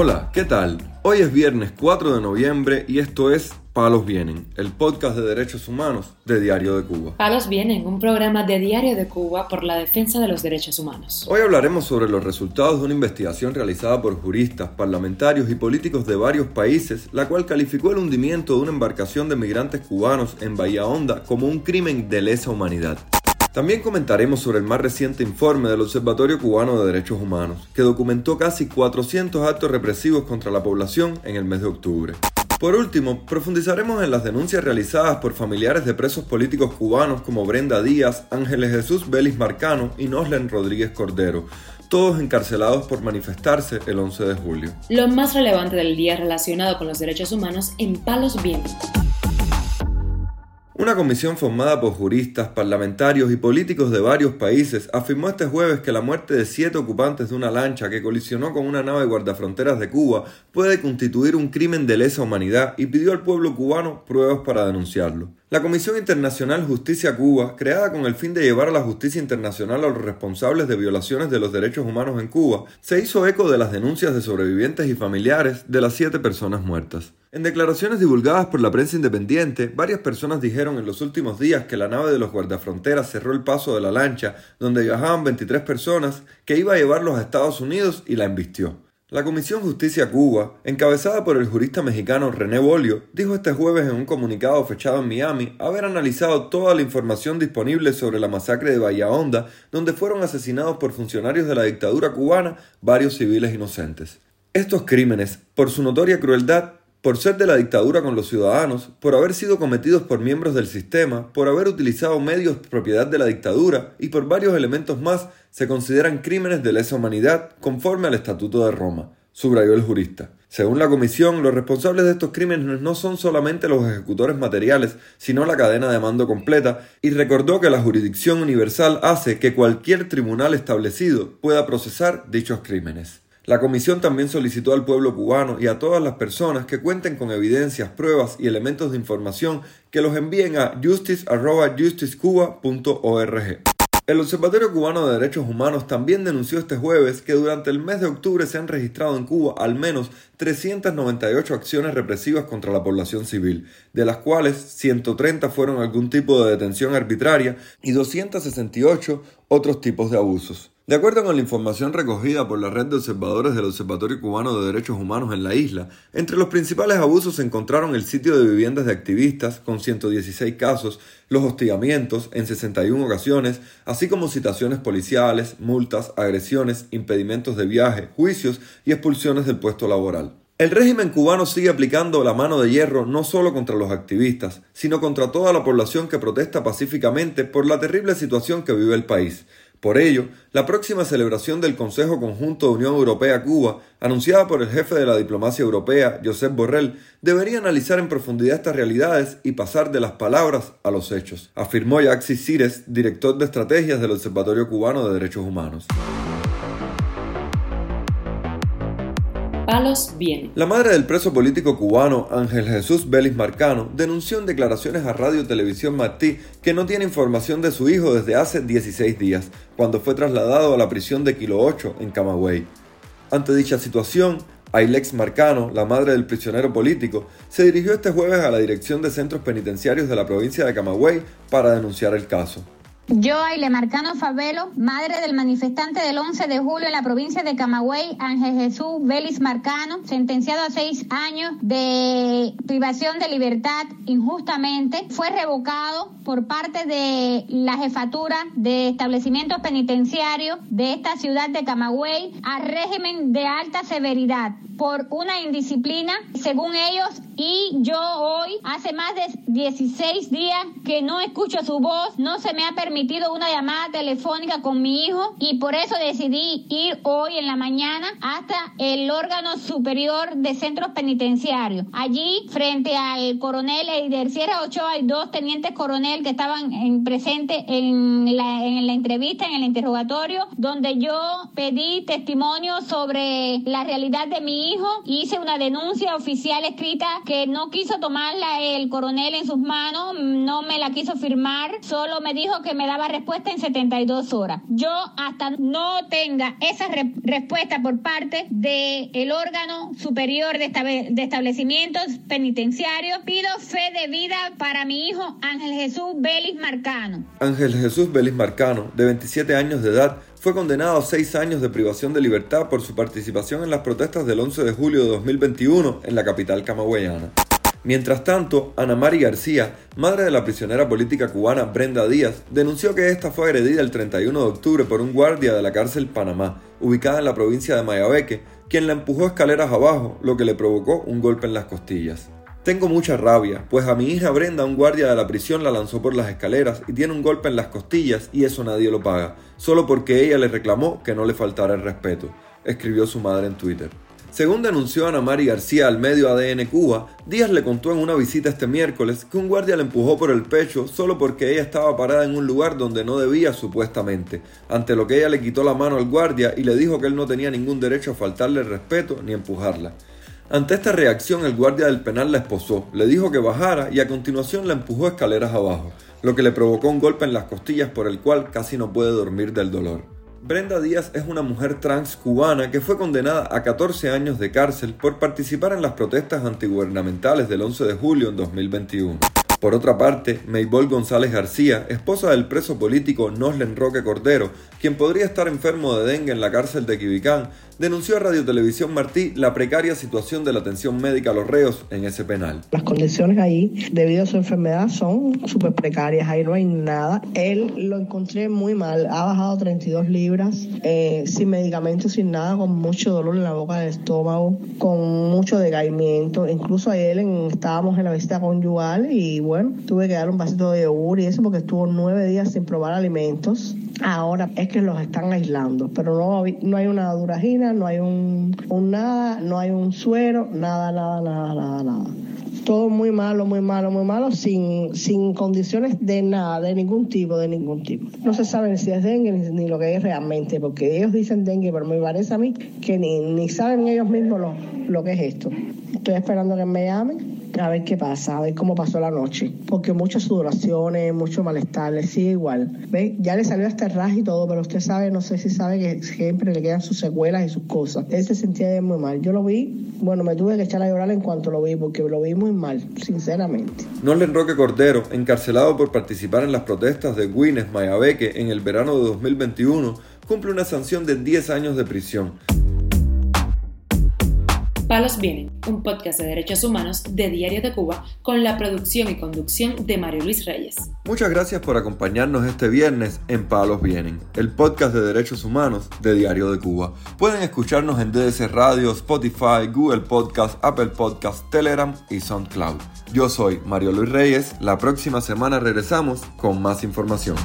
Hola, ¿qué tal? Hoy es viernes 4 de noviembre y esto es Palos Vienen, el podcast de derechos humanos de Diario de Cuba. Palos Vienen, un programa de Diario de Cuba por la defensa de los derechos humanos. Hoy hablaremos sobre los resultados de una investigación realizada por juristas, parlamentarios y políticos de varios países, la cual calificó el hundimiento de una embarcación de migrantes cubanos en Bahía Honda como un crimen de lesa humanidad. También comentaremos sobre el más reciente informe del Observatorio Cubano de Derechos Humanos, que documentó casi 400 actos represivos contra la población en el mes de octubre. Por último, profundizaremos en las denuncias realizadas por familiares de presos políticos cubanos como Brenda Díaz, Ángeles Jesús Vélez Marcano y Noslen Rodríguez Cordero, todos encarcelados por manifestarse el 11 de julio. Lo más relevante del día relacionado con los derechos humanos en Palos Vientos. Una comisión formada por juristas, parlamentarios y políticos de varios países afirmó este jueves que la muerte de siete ocupantes de una lancha que colisionó con una nave guardafronteras de Cuba puede constituir un crimen de lesa humanidad y pidió al pueblo cubano pruebas para denunciarlo. La Comisión Internacional Justicia Cuba, creada con el fin de llevar a la justicia internacional a los responsables de violaciones de los derechos humanos en Cuba, se hizo eco de las denuncias de sobrevivientes y familiares de las siete personas muertas. En declaraciones divulgadas por la prensa independiente, varias personas dijeron en los últimos días que la nave de los guardafronteras cerró el paso de la lancha donde viajaban 23 personas que iba a llevarlos a Estados Unidos y la embistió. La Comisión Justicia Cuba, encabezada por el jurista mexicano René Bolio, dijo este jueves en un comunicado fechado en Miami haber analizado toda la información disponible sobre la masacre de Bahía donde fueron asesinados por funcionarios de la dictadura cubana varios civiles inocentes. Estos crímenes, por su notoria crueldad, por ser de la dictadura con los ciudadanos, por haber sido cometidos por miembros del sistema, por haber utilizado medios propiedad de la dictadura y por varios elementos más, se consideran crímenes de lesa humanidad conforme al Estatuto de Roma, subrayó el jurista. Según la comisión, los responsables de estos crímenes no son solamente los ejecutores materiales, sino la cadena de mando completa, y recordó que la jurisdicción universal hace que cualquier tribunal establecido pueda procesar dichos crímenes. La comisión también solicitó al pueblo cubano y a todas las personas que cuenten con evidencias, pruebas y elementos de información que los envíen a justice.justicecuba.org. El Observatorio Cubano de Derechos Humanos también denunció este jueves que durante el mes de octubre se han registrado en Cuba al menos 398 acciones represivas contra la población civil, de las cuales 130 fueron algún tipo de detención arbitraria y 268 otros tipos de abusos. De acuerdo con la información recogida por la red de observadores del Observatorio Cubano de Derechos Humanos en la isla, entre los principales abusos se encontraron el sitio de viviendas de activistas, con 116 casos, los hostigamientos, en 61 ocasiones, así como citaciones policiales, multas, agresiones, impedimentos de viaje, juicios y expulsiones del puesto laboral. El régimen cubano sigue aplicando la mano de hierro no solo contra los activistas, sino contra toda la población que protesta pacíficamente por la terrible situación que vive el país. Por ello, la próxima celebración del Consejo Conjunto de Unión Europea-Cuba, anunciada por el jefe de la diplomacia europea, Josep Borrell, debería analizar en profundidad estas realidades y pasar de las palabras a los hechos, afirmó Yaxi Cires, director de estrategias del Observatorio Cubano de Derechos Humanos. Palos La madre del preso político cubano Ángel Jesús Vélez Marcano denunció en declaraciones a Radio Televisión Martí que no tiene información de su hijo desde hace 16 días, cuando fue trasladado a la prisión de Kilo 8 en Camagüey. Ante dicha situación, Ailex Marcano, la madre del prisionero político, se dirigió este jueves a la Dirección de Centros Penitenciarios de la provincia de Camagüey para denunciar el caso. Yo, Aile Marcano Favelo, madre del manifestante del 11 de julio en la provincia de Camagüey, Ángel Jesús Vélez Marcano, sentenciado a seis años de privación de libertad injustamente, fue revocado por parte de la jefatura de establecimientos penitenciarios de esta ciudad de Camagüey a régimen de alta severidad por una indisciplina, según ellos, y yo hoy, hace más de 16 días que no escucho su voz, no se me ha permitido una llamada telefónica con mi hijo y por eso decidí ir hoy en la mañana hasta el órgano superior de centros penitenciarios. Allí, frente al coronel Eider Sierra Ochoa, hay dos tenientes coronel que estaban en, presentes en la, en la entrevista, en el interrogatorio, donde yo pedí testimonio sobre la realidad de mi hijo. Hice una denuncia oficial escrita que no quiso tomarla el coronel en sus manos, no me la quiso firmar, solo me dijo que me daba respuesta en 72 horas. Yo hasta no tenga esa respuesta por parte del el órgano superior de, de establecimientos penitenciarios, pido fe de vida para mi hijo Ángel Jesús Vélez Marcano. Ángel Jesús Vélez Marcano, de 27 años de edad, fue condenado a seis años de privación de libertad por su participación en las protestas del 11 de julio de 2021 en la capital camagüeyana. Mientras tanto, Ana Mari García, madre de la prisionera política cubana Brenda Díaz, denunció que esta fue agredida el 31 de octubre por un guardia de la cárcel Panamá, ubicada en la provincia de Mayabeque, quien la empujó escaleras abajo, lo que le provocó un golpe en las costillas. Tengo mucha rabia, pues a mi hija Brenda un guardia de la prisión la lanzó por las escaleras y tiene un golpe en las costillas y eso nadie lo paga, solo porque ella le reclamó que no le faltara el respeto, escribió su madre en Twitter. Según denunció Ana Mari García al medio ADN Cuba, Díaz le contó en una visita este miércoles que un guardia le empujó por el pecho solo porque ella estaba parada en un lugar donde no debía supuestamente, ante lo que ella le quitó la mano al guardia y le dijo que él no tenía ningún derecho a faltarle respeto ni empujarla. Ante esta reacción, el guardia del penal la esposó, le dijo que bajara y a continuación la empujó escaleras abajo, lo que le provocó un golpe en las costillas por el cual casi no puede dormir del dolor. Brenda Díaz es una mujer trans cubana que fue condenada a 14 años de cárcel por participar en las protestas antigubernamentales del 11 de julio en 2021. Por otra parte, Maybol González García, esposa del preso político Noslen Roque Cordero, quien podría estar enfermo de dengue en la cárcel de Quibicán, denunció a Radio Televisión Martí la precaria situación de la atención médica a los reos en ese penal. Las condiciones ahí, debido a su enfermedad, son súper precarias, ahí no hay nada. Él lo encontré muy mal, ha bajado 32 libras, eh, sin medicamentos, sin nada, con mucho dolor en la boca del estómago, con mucho decaimiento. Incluso a él estábamos en la visita conyugal y bueno, tuve que dar un vasito de yogur y eso porque estuvo nueve días sin probar alimentos. Ahora es que los están aislando, pero no, no hay una duragina, no hay un, un nada, no hay un suero, nada, nada, nada, nada, nada todo muy malo, muy malo, muy malo, sin, sin condiciones de nada, de ningún tipo, de ningún tipo. No se sabe si es dengue ni, lo que es realmente, porque ellos dicen dengue, pero me parece a mí que ni, ni saben ellos mismos lo, lo que es esto. Estoy esperando que me llamen a ver qué pasa, a ver cómo pasó la noche. Porque muchas sudoraciones, mucho malestar, le sigue igual. ¿Ve? Ya le salió este raje y todo, pero usted sabe, no sé si sabe que siempre le quedan sus secuelas y sus cosas. Él se sentía muy mal. Yo lo vi, bueno, me tuve que echar a llorar en cuanto lo vi, porque lo vi muy mal, sinceramente. Norlen Roque Cordero, encarcelado por participar en las protestas de Guinness Mayabeque en el verano de 2021, cumple una sanción de 10 años de prisión. Palos Vienen, un podcast de derechos humanos de Diario de Cuba con la producción y conducción de Mario Luis Reyes. Muchas gracias por acompañarnos este viernes en Palos Vienen, el podcast de derechos humanos de Diario de Cuba. Pueden escucharnos en DS Radio, Spotify, Google Podcast, Apple Podcast, Telegram y SoundCloud. Yo soy Mario Luis Reyes, la próxima semana regresamos con más información.